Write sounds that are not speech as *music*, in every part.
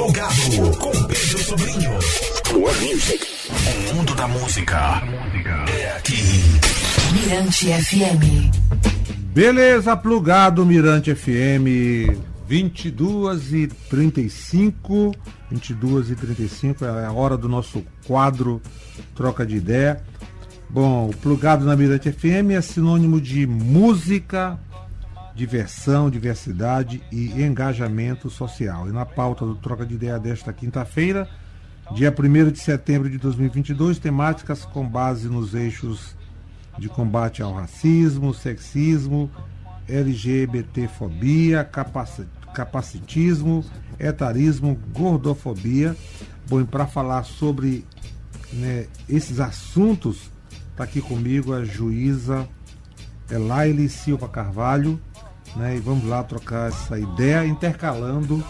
Plugado com Pedro Sobrinho. More Music. O mundo da música é aqui. Mirante FM. Beleza, plugado Mirante FM 22 e 35. 22 e 35 é a hora do nosso quadro Troca de Ideia. Bom, o plugado na Mirante FM é sinônimo de música, diversão, diversidade e engajamento social. E na pauta do Troca de Ideia desta quinta-feira, dia 1 de setembro de 2022, temáticas com base nos eixos de combate ao racismo, sexismo, LGBTfobia, capaci capacitismo, etarismo, gordofobia. Bom, e para falar sobre né, esses assuntos, está aqui comigo a juíza Elaile Silva Carvalho, né, e vamos lá trocar essa ideia, intercalando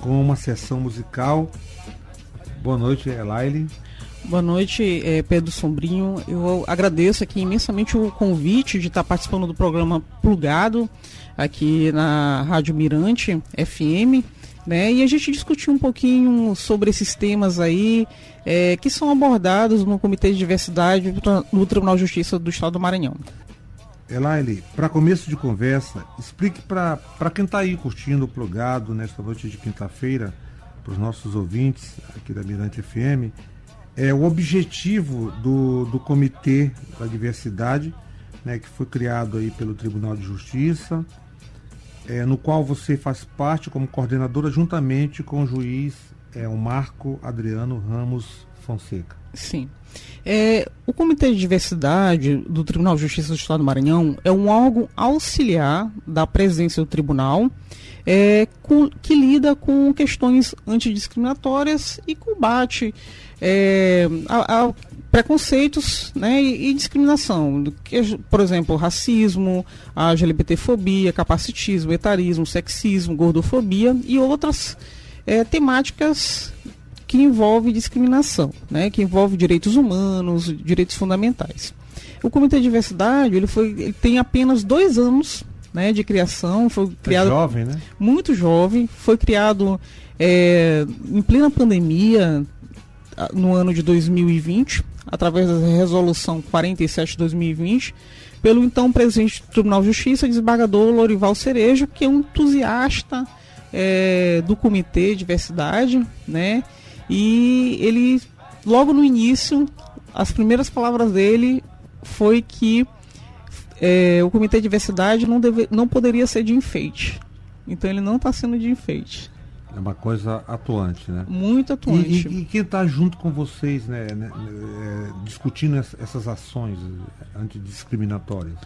com uma sessão musical. Boa noite, Elaile. Boa noite, é, Pedro Sombrinho. Eu agradeço aqui imensamente o convite de estar participando do programa Plugado aqui na Rádio Mirante FM. Né? E a gente discutiu um pouquinho sobre esses temas aí é, que são abordados no Comitê de Diversidade do Tribunal de Justiça do Estado do Maranhão. Elaine, para começo de conversa, explique para quem está aí curtindo o plugado nesta noite de quinta-feira, para os nossos ouvintes aqui da Mirante FM, é, o objetivo do, do Comitê da Diversidade, né, que foi criado aí pelo Tribunal de Justiça, é, no qual você faz parte como coordenadora juntamente com o juiz é, o Marco Adriano Ramos Fonseca. Sim. É, o Comitê de Diversidade do Tribunal de Justiça do Estado do Maranhão é um órgão auxiliar da presidência do tribunal é, com, que lida com questões antidiscriminatórias e combate é, a, a, preconceitos né, e, e, discriminação. Por exemplo, racismo, a LGBTfobia, capacitismo, etarismo, sexismo, gordofobia e outras é, temáticas que envolvem discriminação, né, que envolve direitos humanos, direitos fundamentais. O Comitê de Diversidade ele foi, ele tem apenas dois anos né, de criação, foi é criado é jovem, né? muito jovem, foi criado é, em plena pandemia, no ano de 2020, através da resolução 47 de 2020, pelo então presidente do Tribunal de Justiça, desembargador Lorival Cerejo, que é um entusiasta é, do Comitê de Diversidade, né? E ele, logo no início, as primeiras palavras dele foi que é, o Comitê de Diversidade não, deve, não poderia ser de enfeite. Então ele não está sendo de enfeite. É uma coisa atuante, né? Muito atuante. E, e, e quem está junto com vocês, né, né é, discutindo essas ações antidiscriminatórias?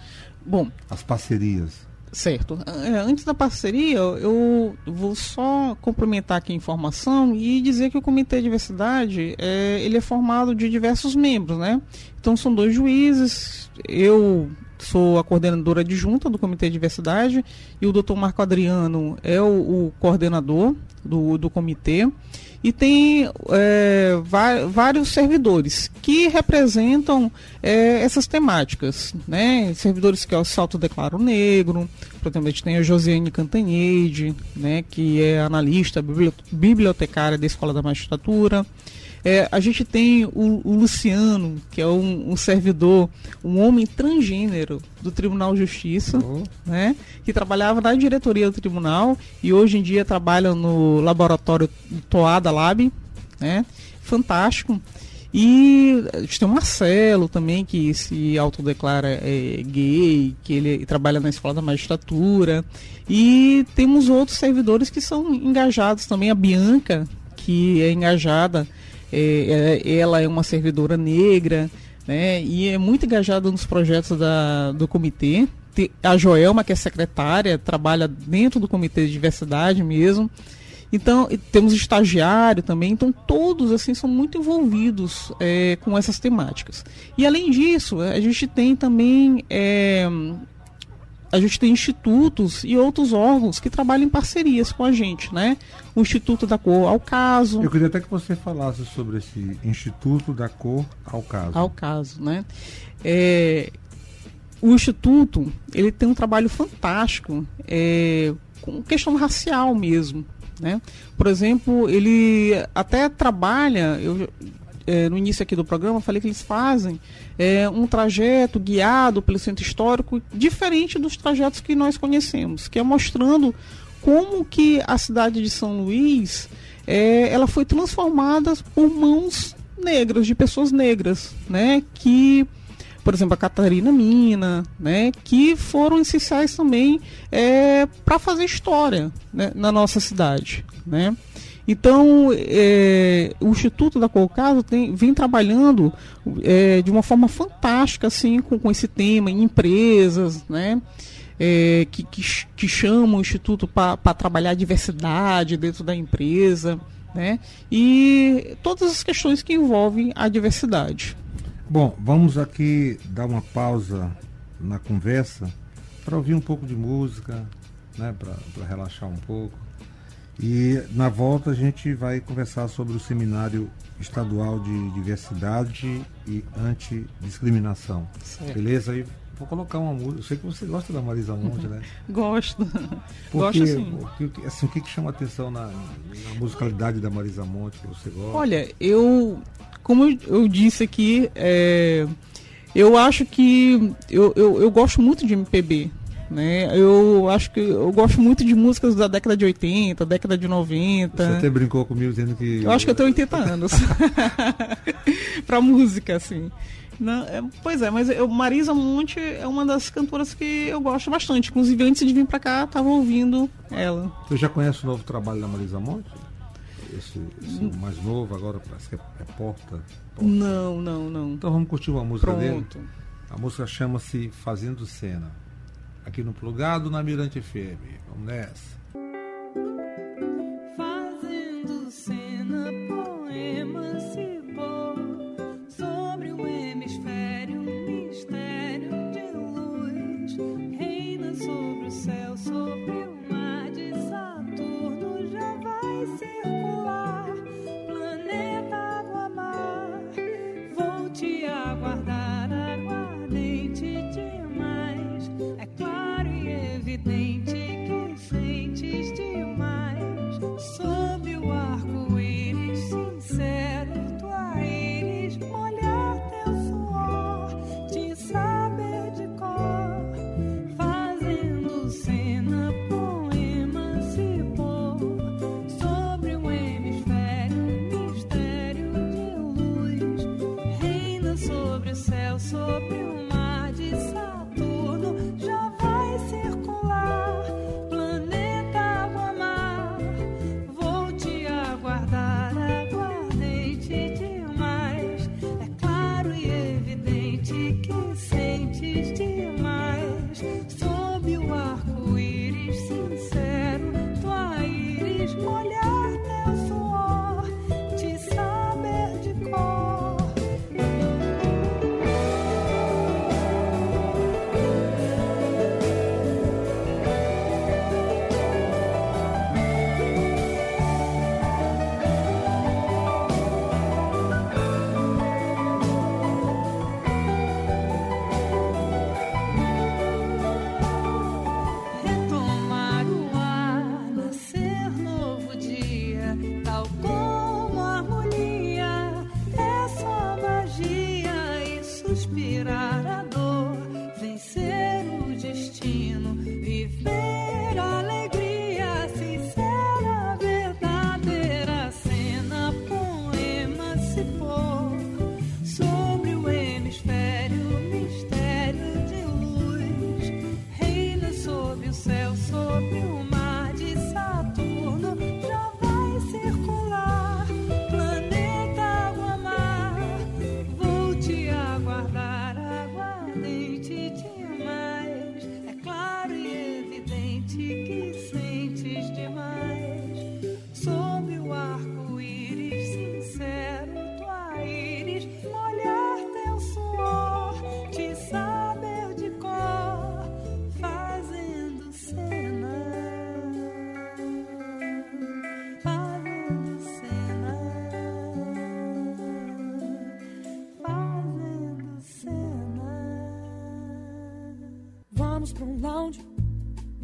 Bom. As parcerias. Certo. É, antes da parceria, eu vou só complementar aqui a informação e dizer que o Comitê de Diversidade é, ele é formado de diversos membros, né? Então são dois juízes, eu sou a coordenadora adjunta do Comitê de Diversidade e o doutor Marco Adriano é o, o coordenador do, do comitê. E tem é, vários servidores que representam é, essas temáticas, né? Servidores que se autodeclaram negro, portanto, a gente tem a Josiane Cantanhede, né, que é analista, bibliotecária da Escola da Magistratura. É, a gente tem o, o Luciano, que é um, um, servidor, um homem transgênero do Tribunal de Justiça, oh. né, que trabalhava na diretoria do tribunal e hoje em dia trabalha no laboratório Toada Lab, né, fantástico. E a gente tem o Marcelo também, que se autodeclara é, gay, que ele trabalha na escola da magistratura. E temos outros servidores que são engajados também. A Bianca, que é engajada é, é, ela é uma servidora negra, né? E é muito engajada nos projetos da, do comitê. A Joelma, que é secretária, trabalha dentro do comitê de diversidade mesmo. Então, temos estagiário também, então todos assim são muito envolvidos é, com essas temáticas. E além disso, a gente tem também é, a gente tem institutos e outros órgãos que trabalham em parcerias com a gente, né? O Instituto da Cor ao Caso. Eu queria até que você falasse sobre esse Instituto da Cor ao Caso. Ao Caso, né? É, o Instituto, ele tem um trabalho fantástico é, com questão racial mesmo, Né? Por exemplo, ele até trabalha, eu, é, no início aqui do programa, falei que eles fazem é, um trajeto guiado pelo centro histórico diferente dos trajetos que nós conhecemos, que é mostrando como que a cidade de São Luís é, ela foi transformada por mãos negras, de pessoas negras, né? Que, por exemplo, a Catarina Mina, né? Que foram essenciais também é, para fazer história né, na nossa cidade, né? Então, é, o Instituto da Colcaso tem, vem trabalhando é, de uma forma fantástica assim, com, com esse tema em empresas, né? É, que, que, que, chamam o Instituto para trabalhar a diversidade dentro da empresa, né? E todas as questões que envolvem a diversidade. Bom, vamos aqui dar uma pausa na conversa para ouvir um pouco de música, né? para relaxar um pouco. E na volta a gente vai conversar sobre o seminário estadual de diversidade e antidiscriminação. Certo. Beleza? Aí vou colocar uma música. Eu sei que você gosta da Marisa Monte, né? *laughs* Gosto. Porque, Gosto sim. Porque, assim, o que, que chama atenção na, na, musicalidade da Marisa Monte que você gosta? Olha, eu, como eu disse aqui, é, eu acho que eu, eu, eu gosto muito de MPB. Né? Eu acho que eu gosto muito de músicas da década de 80, década de 90. Você até brincou comigo dizendo que. Eu acho que eu tenho 80 anos. *laughs* pra música, assim. Não, é, pois é, mas eu, Marisa Monte é uma das cantoras que eu gosto bastante. Inclusive, antes de vir pra cá, tava ouvindo ela. Você já conhece o novo trabalho da Marisa Monte? Esse, esse mais novo, agora parece que é, é porta, porta, Não, não, não. Então vamos curtir uma música Pronto. dele. A música chama-se Fazendo Cena aqui no Plugado na Mirante FM. Vamos nessa. Fazendo cena, poema se sobre o hemisfério, mistério de luz. Reina sobre o céu, sobre o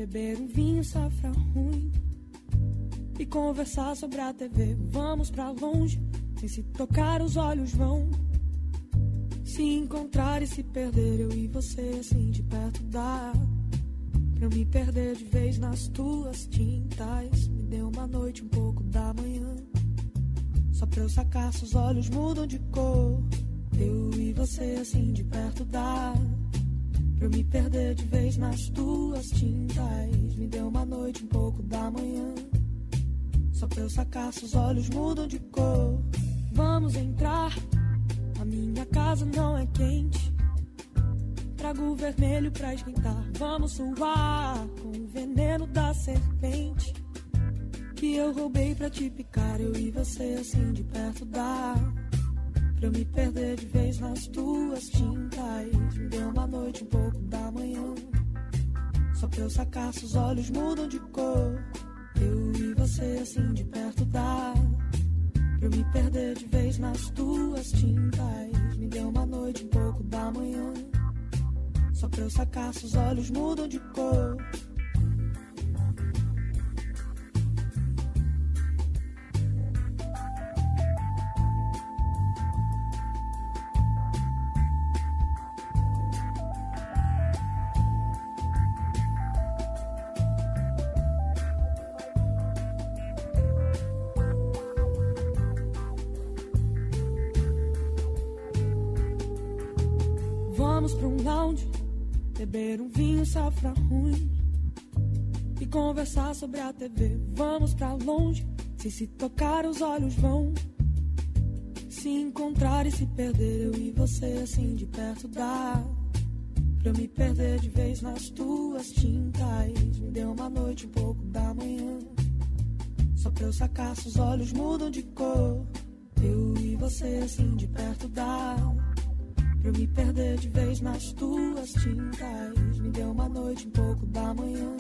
beber um vinho safra ruim. e conversar sobre a TV. Vamos pra longe, sem se tocar os olhos vão se encontrar e se perder. Eu e você assim de perto dá pra eu me perder de vez nas tuas tintas. Me deu uma noite um pouco da manhã, só pra eu sacar se os olhos mudam de cor. Eu e você assim de perto dá pra eu me perder de vez nas tuas tintas. Me deu uma noite um pouco da manhã. Só pra eu sacar se os olhos mudam de cor. Vamos entrar. A minha casa não é quente. Trago o vermelho pra esquentar. Vamos suar com o veneno da serpente. Que eu roubei pra te picar. Eu e você assim de perto dá. Pra eu me perder de vez nas tuas tintas. Me deu uma noite um pouco da manhã. Só pra eu sacar se os olhos mudam de cor. Eu e você assim de perto dá Pra eu me perder de vez nas tuas tintas Me deu uma noite um pouco da manhã Só pra eu sacar se os olhos mudam de cor Vamos pra um lounge, beber um vinho safra ruim e conversar sobre a TV. Vamos pra longe, sem se tocar os olhos vão se encontrar e se perder. Eu e você assim de perto dá pra eu me perder de vez nas tuas tintas. Me deu uma noite um pouco da manhã, só pra eu sacar se os olhos mudam de cor. Eu e você assim de perto dá Pra eu me perder de vez nas tuas tintas. Me deu uma noite um pouco da manhã.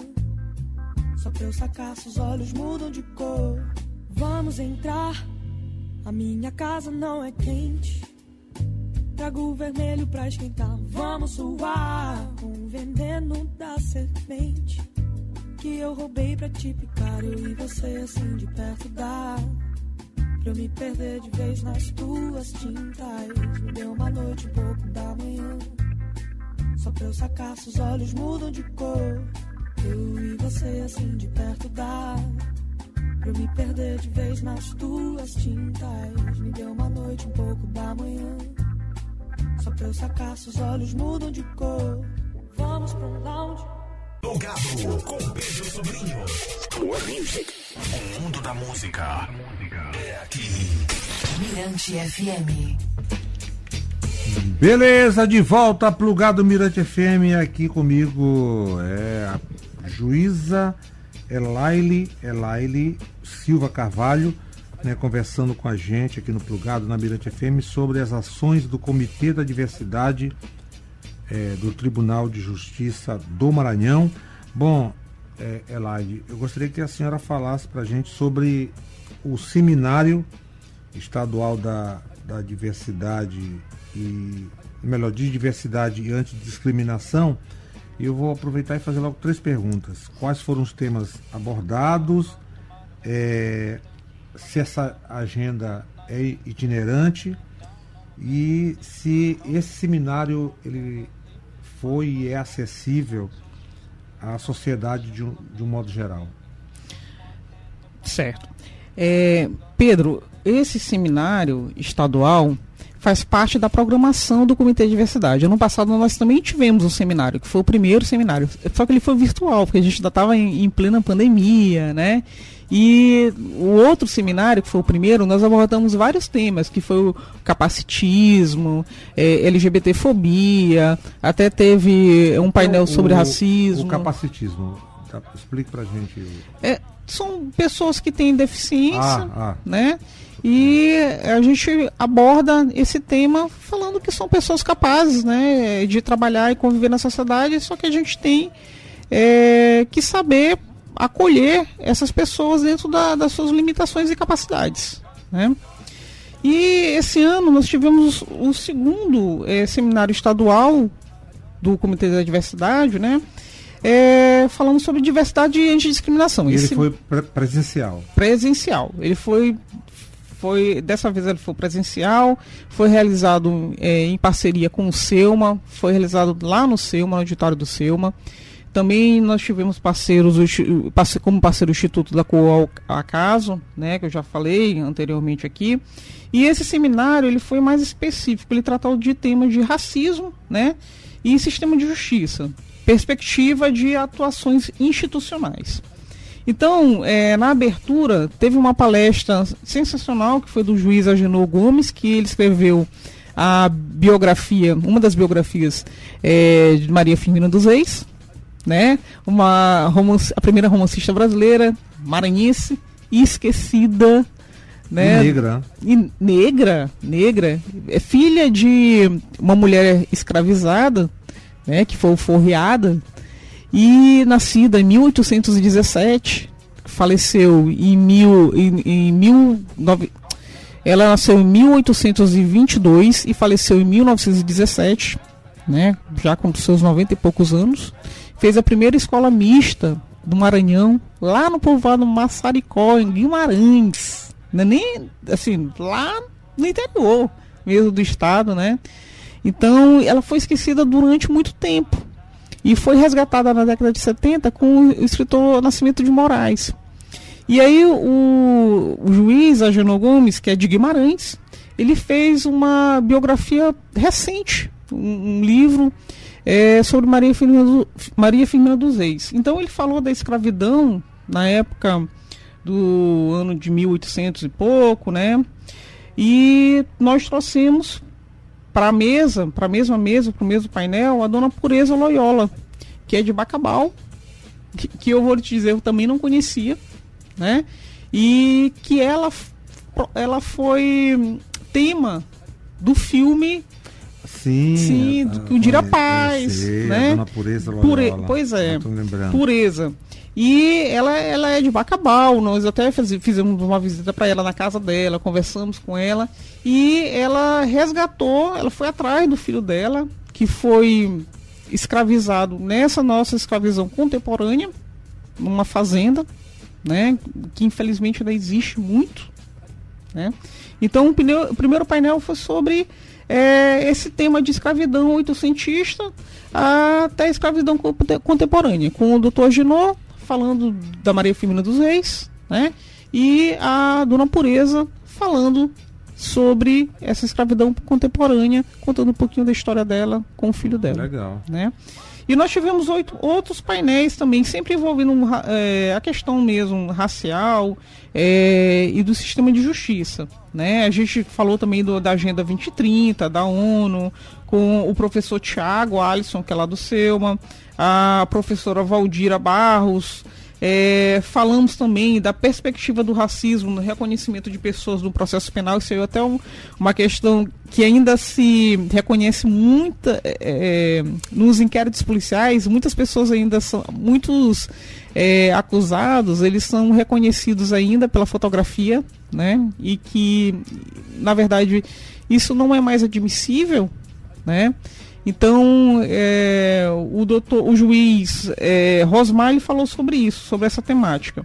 Só pra eu sacar se os olhos mudam de cor. Vamos entrar. A minha casa não é quente. Trago o vermelho pra esquentar. Vamos suar com o veneno da serpente. Que eu roubei pra te picar. Eu e você assim de perto dá. Pra eu me perder de vez nas tuas tintas. Me deu uma noite um pouco da manhã. Só pra eu sacar se os olhos mudam de cor. Eu e você assim de perto dá. Pra eu me perder de vez nas tuas tintas. Me deu uma noite um pouco da manhã. Só pra eu sacar se os olhos mudam de cor. Vamos pra um lounge. Plugado com Pedro Sobrinho. More Music. O mundo da música. Mirante FM. Beleza, de volta plugado Mirante FM aqui comigo é a juíza Elaile, Elaile Silva Carvalho, né, conversando com a gente aqui no plugado na Mirante FM sobre as ações do Comitê da Diversidade é, do Tribunal de Justiça do Maranhão. Bom, é, Elaide, eu gostaria que a senhora falasse para a gente sobre o seminário estadual da, da diversidade e melhor de diversidade e antidiscriminação. Eu vou aproveitar e fazer logo três perguntas. Quais foram os temas abordados? É, se essa agenda é itinerante e se esse seminário ele foi e é acessível à sociedade de um, de um modo geral. Certo. É, Pedro, esse seminário estadual faz parte da programação do Comitê de Diversidade. Ano passado nós também tivemos um seminário, que foi o primeiro seminário, só que ele foi virtual, porque a gente ainda estava em, em plena pandemia, né? E o outro seminário, que foi o primeiro, nós abordamos vários temas, que foi o capacitismo, eh, LGBTfobia, até teve um painel O- sobre o- racismo. O capacitismo. Tá, explique pra gente. É, são pessoas que têm deficiência, Ah, ah. né? E a gente aborda esse tema falando que são pessoas capazes, né, de trabalhar e conviver na sociedade, só que a gente tem é, que saber acolher essas pessoas dentro da- das suas limitações e capacidades, né? E esse ano nós tivemos o segundo eh, seminário estadual do Comitê da Diversidade, né? é, falando sobre diversidade e antidiscriminação. Ele Esse- foi pre- presencial. presencial. Ele foi, foi dessa vez ele foi presencial, foi realizado é, em parceria com o Selma, foi realizado lá no Selma, no auditório do Selma. Também nós tivemos parceiros, como parceiro o Instituto da Coal Acaso, né, que eu já falei anteriormente aqui. E esse seminário ele foi mais específico, ele tratou de temas de racismo, né, e sistema de justiça, perspectiva de atuações institucionais. Então, eh, na abertura, teve uma palestra sensacional que foi do juiz Agenor Gomes, que ele escreveu a biografia, uma das biografias eh, de Maria Firmina dos Reis, né? Uma romance, a primeira romancista brasileira, maranhense, esquecida, né? E negra. E negra, negra, é filha de uma mulher escravizada, né, que foi forreada, e nascida em 1817, faleceu em mil, em, em mil nove- ela nasceu em 1822 e faleceu em 1917, né, já com seus 90 e poucos anos. Fez a primeira escola mista do Maranhão, lá no povoado Massaricó, em Guimarães. Não é nem, assim, lá no interior mesmo do estado, né? Então, ela foi esquecida durante muito tempo. E foi resgatada na década de 70 com o escritor Nascimento de Moraes. E aí o, o juiz Agenor Gomes, que é de Guimarães, ele fez uma biografia recente, um, um livro é, sobre Maria Firmina, Maria Firmina dos Reis. Então ele falou da escravidão na época do ano de 1800 e pouco, né? E nós trouxemos para a mesa, para a mesma mesa, para o mesmo painel, a dona Pureza Loyola, que é de Bacabal, que, que eu vou te dizer, eu também não conhecia, né? E que ela, ela foi tema do filme Sim. Sim, do- o Dira Paz, né? A dona Pureza Pure- pois é. Pureza. E ela, ela é de Bacabal, nós até fiz- fizemos uma visita para ela na casa dela, conversamos com ela e ela resgatou, ela foi atrás do filho dela, que foi escravizado nessa nossa escravidão contemporânea, numa fazenda, né, que infelizmente ainda existe muito, né? Então o, pneu- o primeiro painel foi sobre é, esse tema de escravidão oitocentista até escravidão conte- contemporânea, com o doutor Ginot falando da Maria Firmina dos Reis, né? E a Dona Pureza falando sobre essa escravidão contemporânea, contando um pouquinho da história dela com o filho dela Legal. né? E nós tivemos oito, outros painéis também, sempre envolvendo eh, a questão mesmo racial eh, e do sistema de justiça. Né? A gente falou também do- da Agenda 2030, da ONU, com o professor Tiago Alisson, que é lá do Selma, a professora Valdira Barros, é, falamos também da perspectiva do racismo no reconhecimento de pessoas no processo penal. Isso aí é até um- uma questão que ainda se reconhece muita é, é, nos inquéritos policiais. Muitas pessoas ainda são muitos é, acusados, eles são reconhecidos ainda pela fotografia, né? E que na verdade isso não é mais admissível, né? Então, é, o doutor, o juiz é, Rosmar falou sobre isso, sobre essa temática.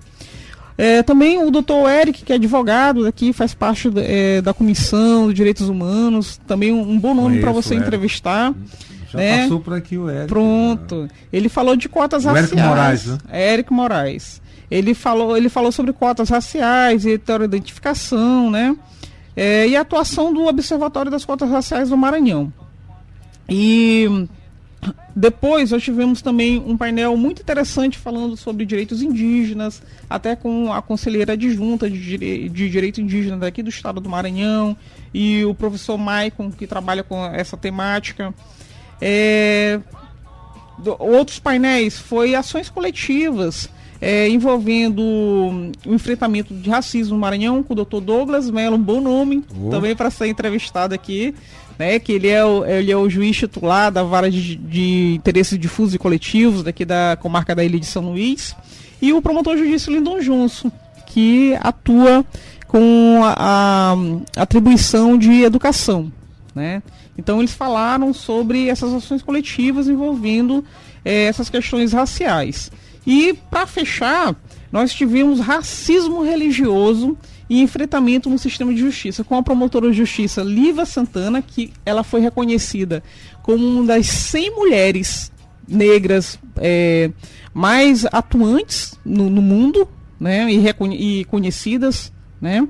É, também o doutor Eric, que é advogado daqui, faz parte é, da Comissão de Direitos Humanos, também um, um bom nome para você entrevistar. Já né? passou por aqui o Eric. Pronto. Ele falou de cotas O raciais. Eric Moraes, né? Eric Moraes. Ele falou, ele falou sobre cotas raciais e heteroidentificação, né? É, e a atuação do Observatório das Cotas Raciais do Maranhão. E depois nós tivemos também um painel muito interessante falando sobre direitos indígenas, até com a conselheira adjunta de, dire- de direito indígena daqui do estado do Maranhão e o professor Maicon, que trabalha com essa temática. É, outros painéis foi ações coletivas é, envolvendo o enfrentamento de racismo no Maranhão com o Dr. Douglas Mello, um bom nome, Oh. também para ser entrevistado aqui, né? Que ele é o, ele é o juiz titular da vara de, de interesses difusos e coletivos daqui da comarca da Ilha de São Luís, e o promotor judicial Lindon Johnson, que atua com a, a atribuição de educação, Né? Então eles falaram sobre essas ações coletivas envolvendo é, essas questões raciais. E para fechar, nós tivemos racismo religioso e enfrentamento no sistema de justiça, com a promotora de justiça Liva Santana, que ela foi reconhecida como uma das 100 mulheres negras é, mais atuantes no, no mundo, né, e, e conhecidas, né,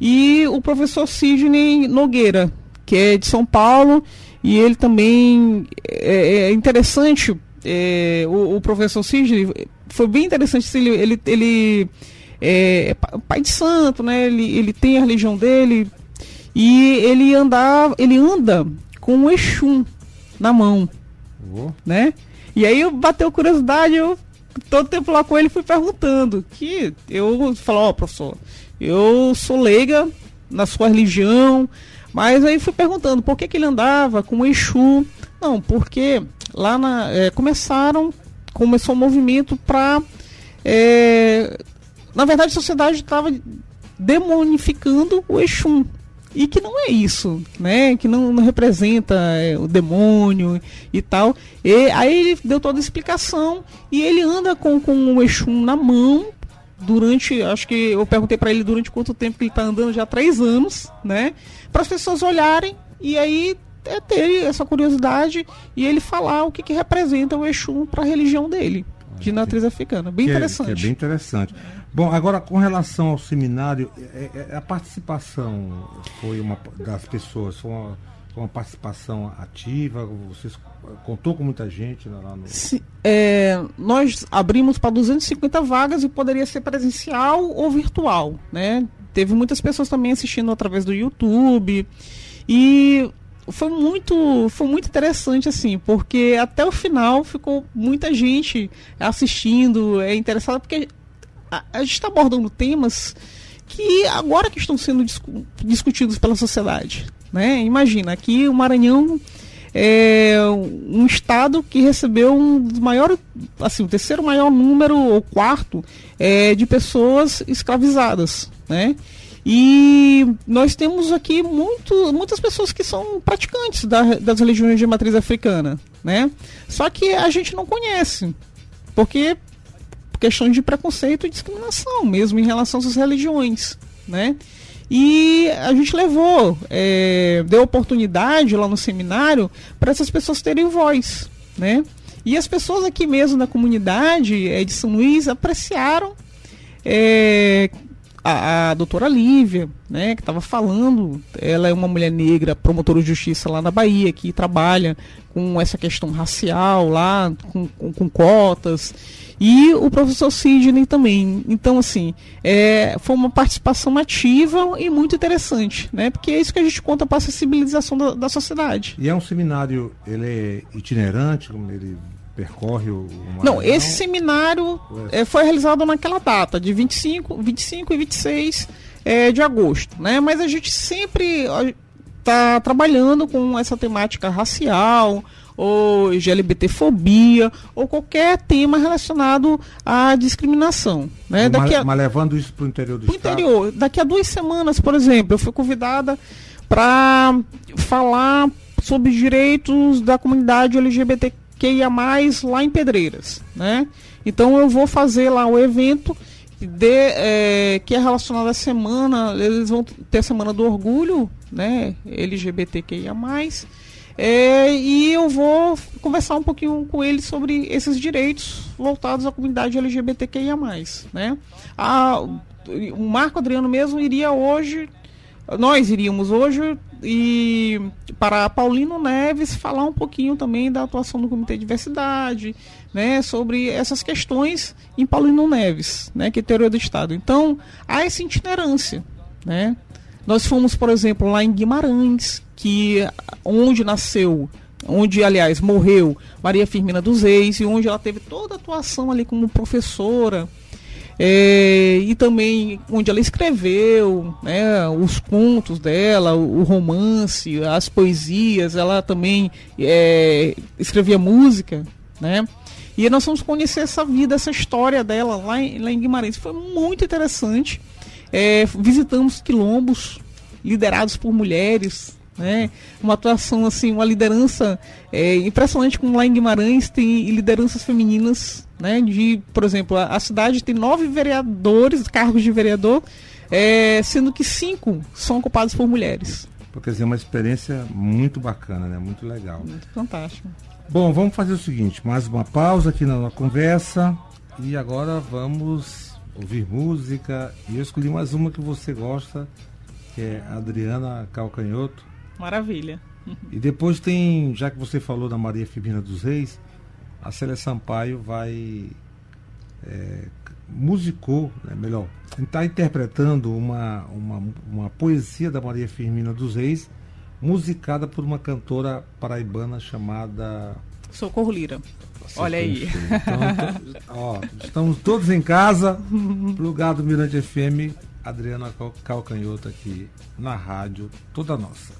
e o professor Sidney Nogueira, que é de São Paulo, e ele também é, é interessante, é, o, o, professor Sidney foi bem interessante, ele, ele, ele é, pai de santo, né, ele, ele tem a religião dele, e ele anda, ele anda com o Exum na mão, oh. né, e aí eu bateu curiosidade, eu todo tempo lá com ele fui perguntando, que eu falo, ó, oh, professor, eu sou leiga na sua religião, mas aí fui perguntando por que, que ele andava com o Exu. Não, porque lá na, é, começaram, começou um movimento para. É, na verdade, a sociedade estava demonificando o Exu. E que não é isso, né? Que não, não representa é, o demônio e tal. E aí ele deu toda a explicação e ele anda com, com o Exu na mão durante, acho que eu perguntei para ele durante quanto tempo que ele está andando, já há três anos, né? Para as pessoas olharem e aí é ter essa curiosidade e ele falar o que, que representa o Exu para a religião dele, de matriz africana. Bem que interessante. É, é bem interessante. Bom, agora com relação ao seminário, é, é, a participação foi uma das pessoas, foi uma uma participação ativa? Vocês contou com muita gente lá no. Sim, é, nós abrimos para 250 vagas e poderia ser presencial ou virtual, né? Teve muitas pessoas também assistindo através do YouTube e foi muito, foi muito interessante assim, porque até o final ficou muita gente assistindo, é interessada porque a, gente está abordando temas que agora que estão sendo discu discutidos pela sociedade, né? Imagina, aqui o Maranhão é um estado que recebeu um dos maiores, assim, o terceiro maior número, ou quarto, é, de pessoas escravizadas, né? E nós temos aqui muito, muitas pessoas que são praticantes da, das religiões de matriz africana, né? Só que a gente não conhece, porque questões de preconceito e discriminação mesmo em relação às religiões, né? E a gente levou, é, deu oportunidade lá no seminário para essas pessoas terem voz, né? E as pessoas aqui mesmo na comunidade é, de São Luís apreciaram é, a, a, doutora Lívia, né, que estava falando, ela é uma mulher negra, promotora de justiça lá na Bahia, que trabalha com essa questão racial lá, com, com, com cotas e o professor Sidney também. Então, assim, é, foi uma participação ativa e muito interessante, né? Porque é isso que a gente conta para a acessibilização da, da sociedade. E é um seminário, ele é itinerante, como ele percorre o, o Não, esse seminário é, foi realizado naquela data, de 25, 25 e 26 é, de agosto, né? Mas a gente sempre está trabalhando com essa temática racial, ou GLBTfobia, ou qualquer tema relacionado à discriminação. Né? Daqui a, mas levando isso para o interior do estado? interior. Daqui a duas semanas, por exemplo, eu fui convidada para falar sobre direitos da comunidade LGBTQIA+, lá em Pedreiras. Né? Então eu vou fazer lá o evento de, é, que é relacionado à semana, eles vão ter a Semana do Orgulho, né, LGBTQIA+, é, e eu vou conversar um pouquinho com ele sobre esses direitos voltados à comunidade LGBTQIA+. Né? A, o Marco Adriano mesmo iria hoje, nós iríamos hoje e para Paulino Neves falar um pouquinho também da atuação do Comitê de Diversidade, né, sobre essas questões em Paulino Neves, né, que é teoria do Estado. Então, há essa itinerância, né? Nós fomos, por exemplo, lá em Guimarães, que onde nasceu, onde, aliás, morreu Maria Firmina dos Reis, e onde ela teve toda a atuação ali como professora. É, e também onde ela escreveu né, os contos dela, o, romance, as poesias, ela também é, escrevia música, né? E nós fomos conhecer essa vida, essa história dela lá em, lá em Guimarães. Foi muito interessante. É, visitamos quilombos liderados por mulheres, né? Uma atuação assim, uma liderança é, impressionante como lá em Guimarães tem lideranças femininas, né? De, por exemplo, a, a cidade tem nove vereadores, cargos de vereador, é, sendo que cinco são ocupados por mulheres. Quer dizer, uma experiência muito bacana, né? Muito legal. Muito fantástico. Bom, vamos fazer o seguinte, mais uma pausa aqui na nossa conversa e agora vamos ouvir música e eu escolhi mais uma que você gosta, que é Adriana Calcanhoto. Maravilha. E depois tem, já que você falou da Maria Firmina dos Reis, a Célia Sampaio vai é, musicou, né, melhor, está interpretando uma, uma, uma poesia da Maria Firmina dos Reis, musicada por uma cantora paraibana chamada Socorro Lira. Olha aí. Então, ó, estamos todos em casa, plugado Mirante FM, Adriana Calcanhoto aqui na rádio, toda nossa.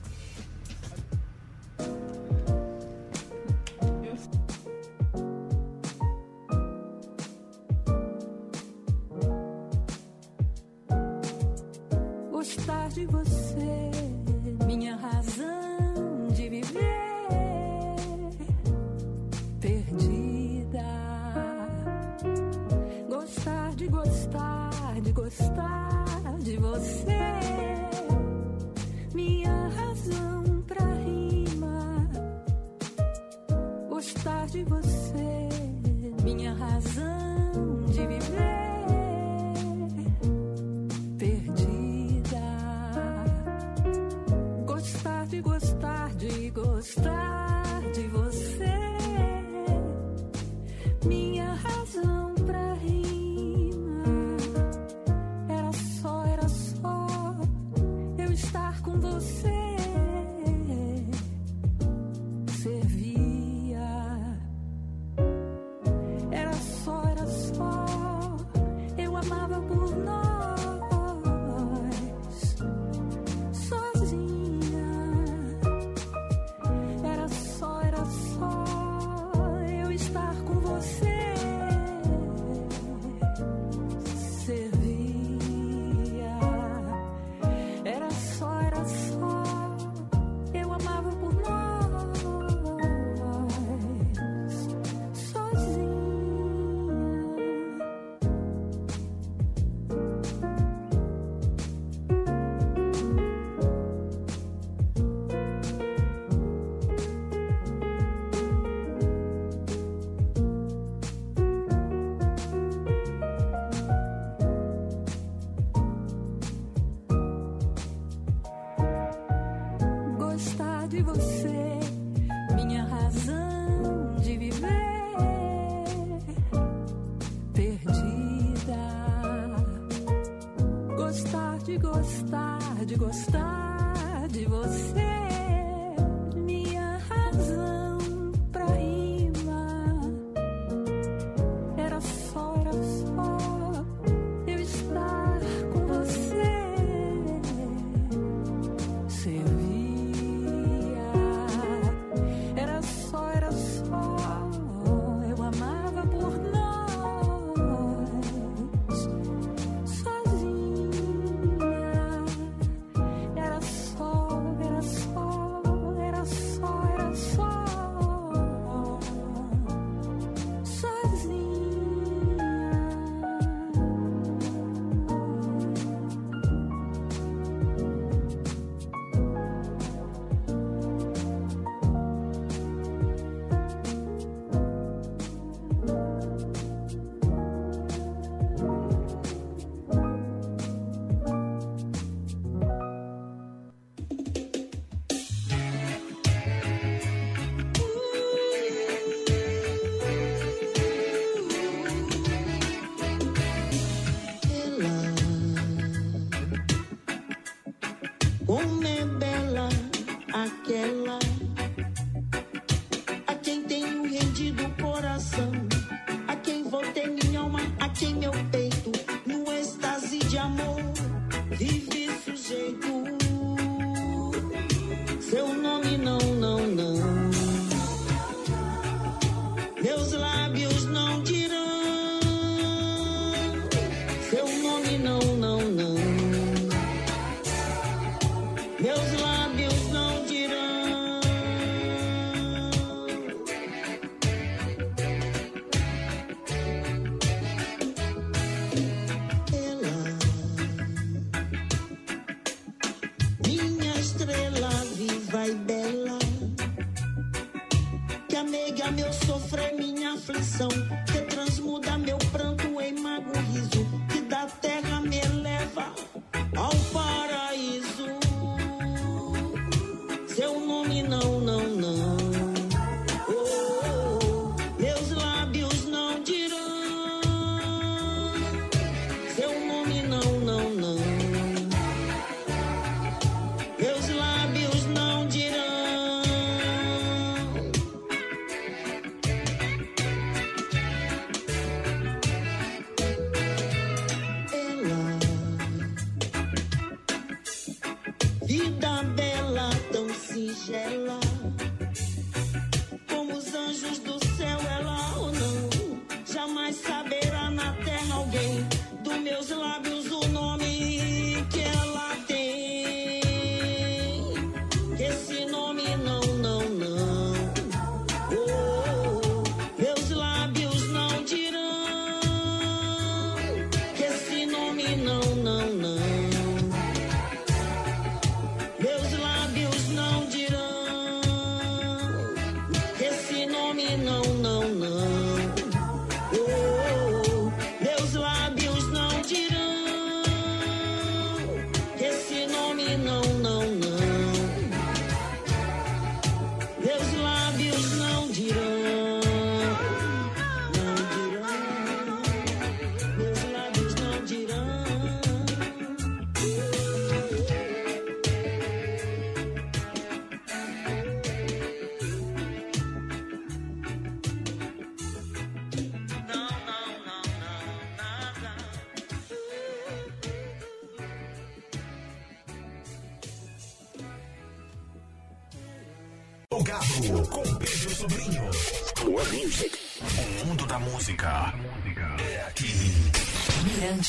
Cura meu sofrer, minha aflição,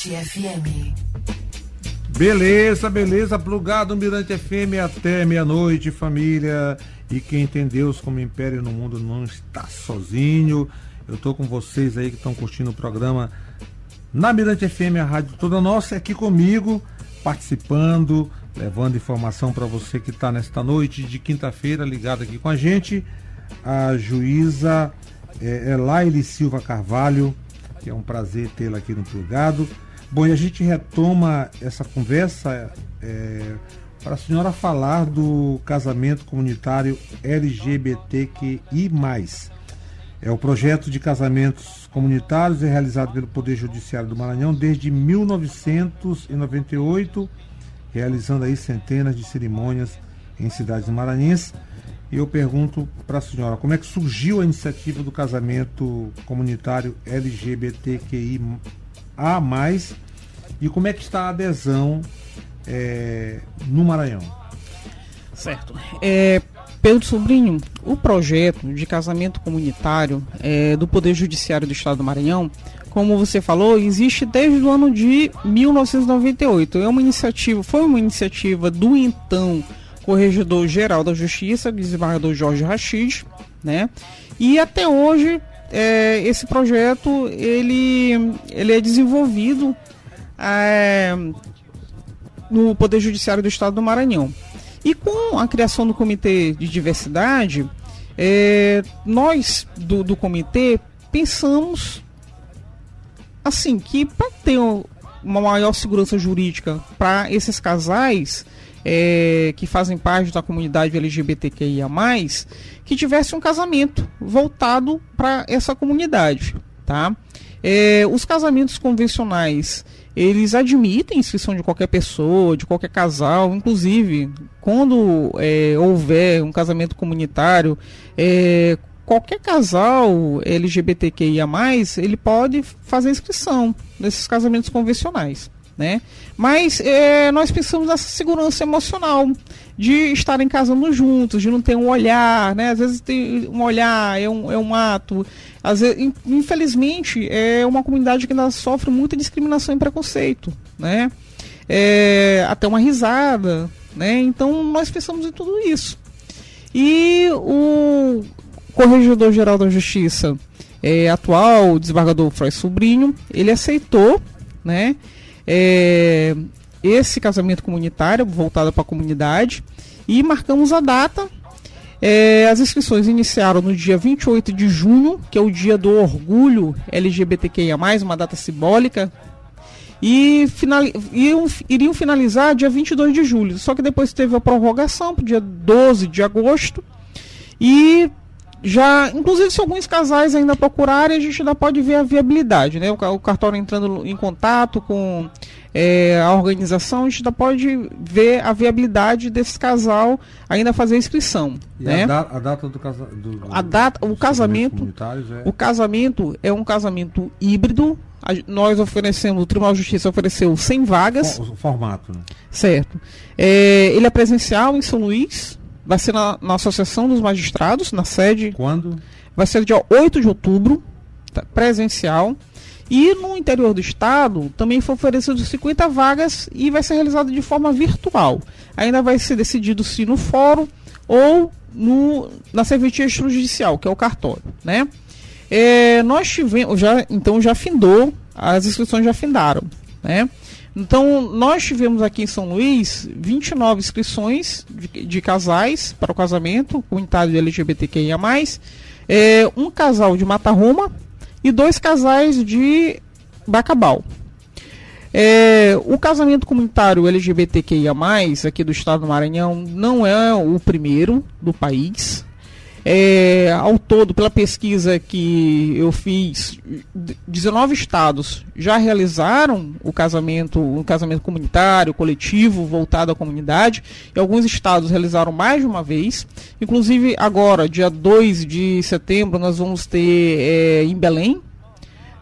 Mirante FM. Beleza, beleza, plugado Mirante FM até meia-noite, família. E quem tem Deus como império no mundo não está sozinho. Eu tô com vocês aí que estão curtindo o programa na Mirante FM, a rádio toda nossa, aqui comigo, participando, levando informação para você que está nesta noite de quinta-feira ligado aqui com a gente. A juíza é, Silva Carvalho, que é um prazer tê-la aqui no Plugado. Bom, e a gente retoma essa conversa é, para a senhora falar do casamento comunitário LGBTQI. É o projeto de casamentos comunitários é realizado pelo Poder Judiciário do Maranhão desde 1998, realizando aí centenas de cerimônias em cidades maranhenses. E eu pergunto para a senhora, como é que surgiu a iniciativa do casamento comunitário LGBTQI a mais e como é que está a adesão é, no Maranhão? Certo. É, Pedro Sobrinho, o projeto de casamento comunitário é, do Poder Judiciário do Estado do Maranhão, como você falou, existe desde o ano de 1998. É uma iniciativa, foi uma iniciativa do então Corregedor Geral da Justiça, desembargador Jorge Rachid, né? E até hoje é, esse projeto ele, ele é desenvolvido é, no Poder Judiciário do Estado do Maranhão. E com a criação do Comitê de Diversidade, é, nós do, do comitê pensamos assim que para ter uma maior segurança jurídica para esses casais é, que fazem parte da comunidade LGBTQIA+, que tivesse um casamento voltado para essa comunidade, tá? É, os casamentos convencionais eles admitem inscrição de qualquer pessoa, de qualquer casal, inclusive quando é, houver um casamento comunitário, é, qualquer casal LGBTQIA+, ele pode fazer inscrição nesses casamentos convencionais, né? Mas é, nós pensamos nessa segurança emocional de estarem casando juntos, de não ter um olhar, né? Às vezes tem um olhar, é um, é um ato. Às vezes, infelizmente, é uma comunidade que ainda sofre muita discriminação e preconceito, né? É, até uma risada, né? Então nós pensamos em tudo isso. E o Corregedor-Geral da Justiça é, atual, o desembargador Froy Sobrinho, ele aceitou, né? É, esse casamento comunitário voltado para a comunidade e marcamos a data É, as inscrições iniciaram no dia 28 de junho, que é o dia do orgulho LGBTQIA, uma data simbólica, e iriam, iriam finalizar dia 22 de julho. Só que depois teve a prorrogação para dia 12 de agosto. E já, inclusive, se alguns casais ainda procurarem, a gente ainda pode ver a viabilidade, né? O, o cartório entrando em contato com é, a organização, a gente ainda pode ver a viabilidade desse casal ainda fazer a inscrição. E né? a, da- a data do, casa, do, do- A data, o casamento, é o casamento é um casamento híbrido. A- nós oferecemos, o Tribunal de Justiça ofereceu 100 vagas. o formato, né? Certo. É, ele é presencial em São Luís, vai ser na, na Associação dos Magistrados, na sede, Quando? vai ser dia 8 de outubro, tá, presencial. E no interior do estado também foi oferecido 50 vagas e vai ser realizado de forma virtual. Ainda vai ser decidido se no fórum ou no, na serventia extrajudicial, que é o cartório, né? É, nós tivemos, já, então já findou, as inscrições já findaram, né? Então, nós tivemos aqui em São Luís 29 inscrições de, de casais para o casamento comunitário LGBTQIA+, é, um casal de Matarruma e dois casais de Bacabal. É, o casamento comunitário LGBTQIA+, aqui do estado do Maranhão, não é o primeiro do país. É, ao todo, pela pesquisa que eu fiz, 19 estados já realizaram o casamento, um casamento comunitário, coletivo, voltado à comunidade, e alguns estados realizaram mais de uma vez. Inclusive, agora, dia 2 de setembro, nós vamos ter é, em Belém,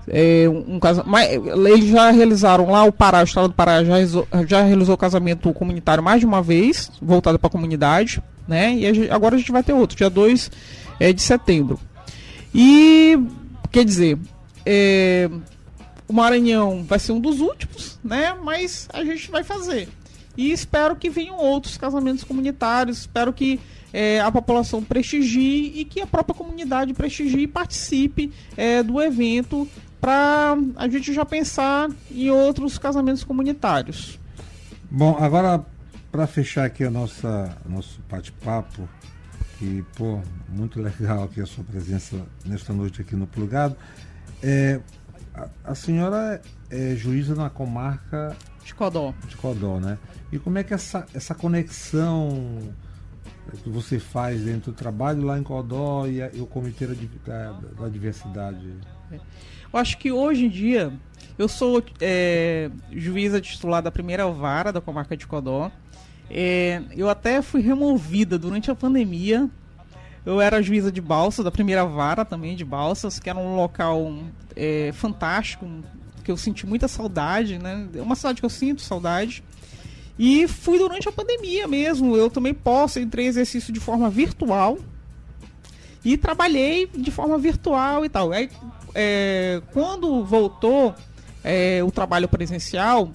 é, um casa... mas, eles já realizaram lá o Pará, o estado do Pará já, realizou- já realizou casamento comunitário mais de uma vez, voltado para a comunidade, né? E a gente- agora a gente vai ter outro, dia 2 é, de setembro. E quer dizer, é, o Maranhão vai ser um dos últimos, né? Mas a gente vai fazer. E espero que venham outros casamentos comunitários, espero que é, a população prestigie e que a própria comunidade prestigie e participe é, do evento para a gente já pensar em outros casamentos comunitários. Bom, agora para fechar aqui a nossa nosso bate-papo, e pô, muito legal aqui a sua presença nesta noite aqui no Plugado. É, a, a senhora é juíza na comarca De Codó. de Codó, né? E como é que essa, essa conexão que você faz dentro do trabalho lá em Codó e, a- e o Comitê da, da- da Diversidade? Eu acho que hoje em dia eu sou é, juíza titular da primeira vara da comarca de Codó. É, eu até fui removida durante a pandemia. Eu era juíza de Balsas, da primeira vara também de Balsas, que era um local é, fantástico, que eu senti muita saudade, né? É uma cidade que eu sinto saudade. E fui durante a pandemia mesmo. Eu tomei posse, entrei exercício de forma virtual e trabalhei de forma virtual e tal. Aí, é, quando voltou é, o trabalho presencial,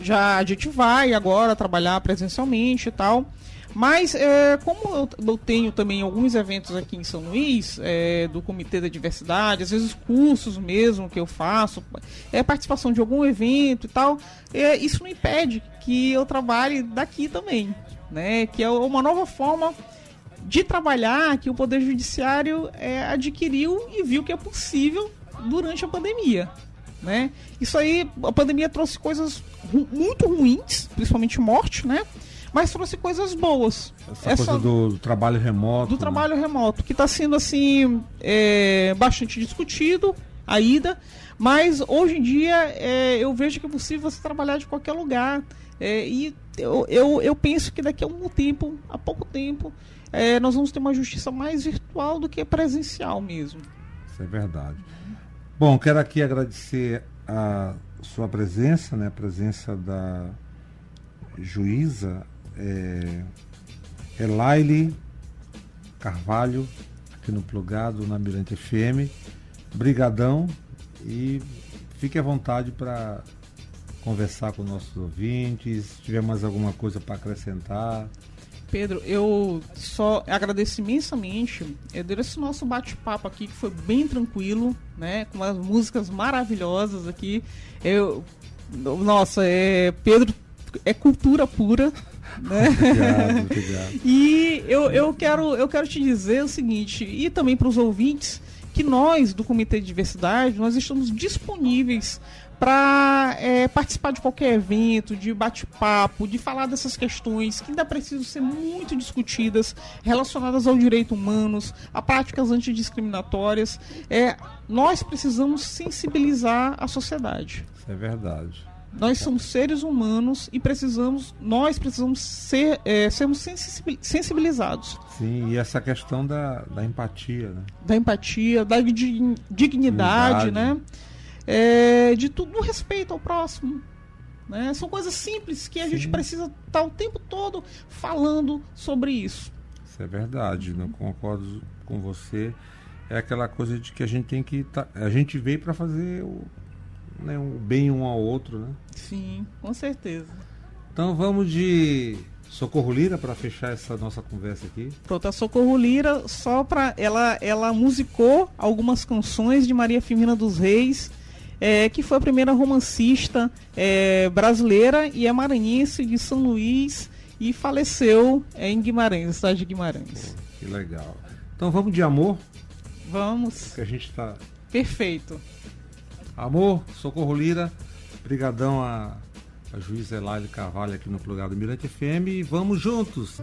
já a gente vai agora trabalhar presencialmente e tal. Mas é, como eu, tenho também alguns eventos aqui em São Luís, é, do Comitê da Diversidade, às vezes cursos mesmo que eu faço, é participação de algum evento e tal, é, isso não impede que eu trabalhe daqui também, né? Que é uma nova forma de trabalhar que o Poder Judiciário é, adquiriu e viu que é possível durante a pandemia. Né? Isso aí, a pandemia trouxe coisas ru- muito ruins, principalmente morte, né? Mas trouxe coisas boas. Essa, Essa- coisa do, do trabalho remoto. do né? trabalho remoto, que está sendo assim é, bastante discutido a ida, mas hoje em dia é, eu vejo que é possível você trabalhar de qualquer lugar. É, e eu, eu, eu penso que daqui a algum tempo, a pouco tempo, é, nós vamos ter uma justiça mais virtual do que presencial mesmo. Isso é verdade. Bom, quero aqui agradecer a sua presença, né? A presença da juíza é, Carvalho, aqui no Plugado, na Mirante FM. Brigadão e fique à vontade para conversar com nossos ouvintes, se tiver mais alguma coisa para acrescentar. Pedro, eu só agradeço imensamente é, esse nosso bate-papo aqui, que foi bem tranquilo, né? Com umas músicas maravilhosas aqui. Eu, nossa, é, Pedro é cultura pura, *laughs* Obrigado, obrigado. E eu, eu, quero, eu quero te dizer o seguinte, e também para os ouvintes, que nós, do Comitê de Diversidade, nós estamos disponíveis para é, participar de qualquer evento, de bate-papo, de falar dessas questões que ainda precisam ser muito discutidas, relacionadas ao direito humanos, a práticas antidiscriminatórias. É, nós precisamos sensibilizar a sociedade. Isso é verdade. Nós somos seres humanos e precisamos, nós precisamos ser, é, sermos sensibil- sensibilizados. Sim, e essa questão da, da empatia, né? Da empatia, da di- dignidade, Dignidade. né? É, de tudo, do respeito ao próximo. Né? São coisas simples que a gente Sim. precisa estar o tempo todo falando sobre isso. Isso é verdade, não concordo com você. É aquela coisa de que a gente tem que. tá- a gente veio para fazer o, né, o bem um ao outro, né? Sim, com certeza. Então vamos de Socorro Lira para fechar essa nossa conversa aqui. Pronto, a Socorro Lira, só pra. Ela, ela musicou algumas canções de Maria Firmina dos Reis, é, que foi a primeira romancista é, brasileira e é maranhense de São Luís e faleceu em Guimarães, cidade de Guimarães. Que legal. Então vamos de amor, Vamos. que a gente tá. Perfeito. Amor, Socorro Lira, brigadão a, a juiz Elaine Carvalho aqui no Plugado Mirante FM e vamos juntos.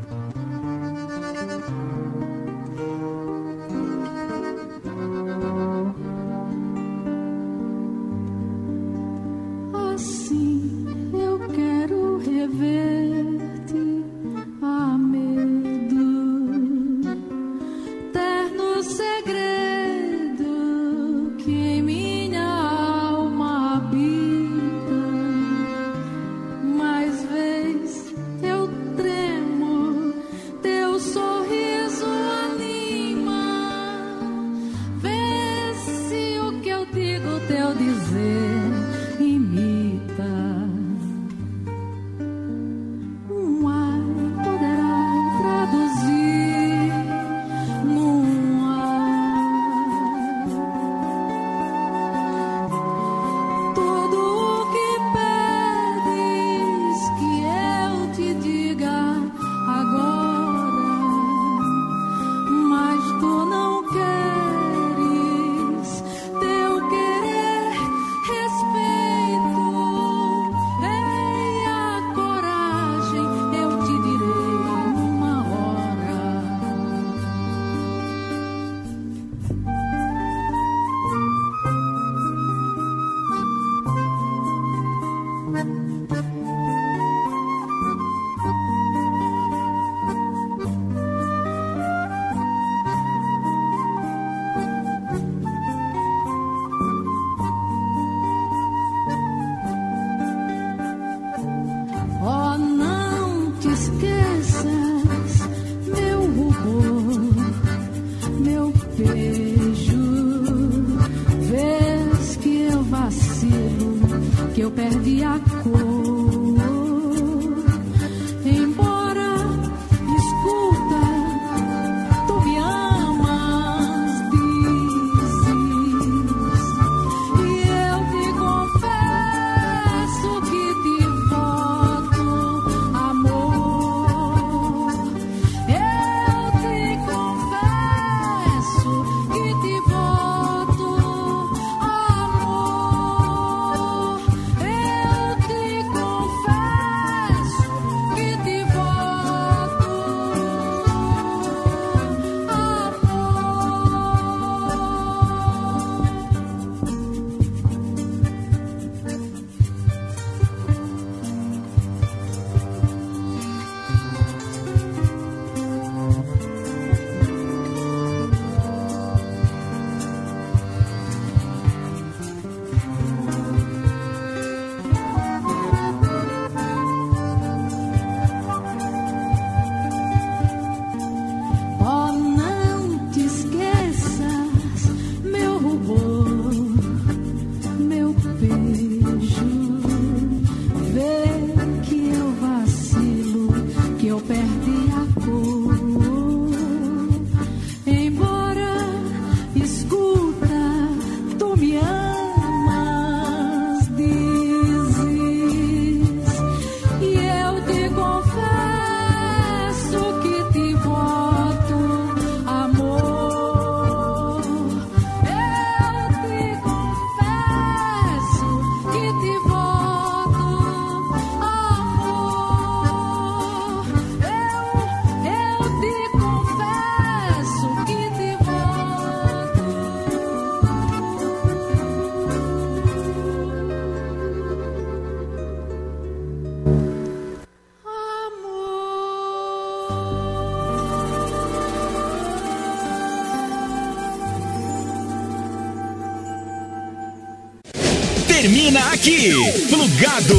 Plugado.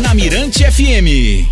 Na Mirante FM.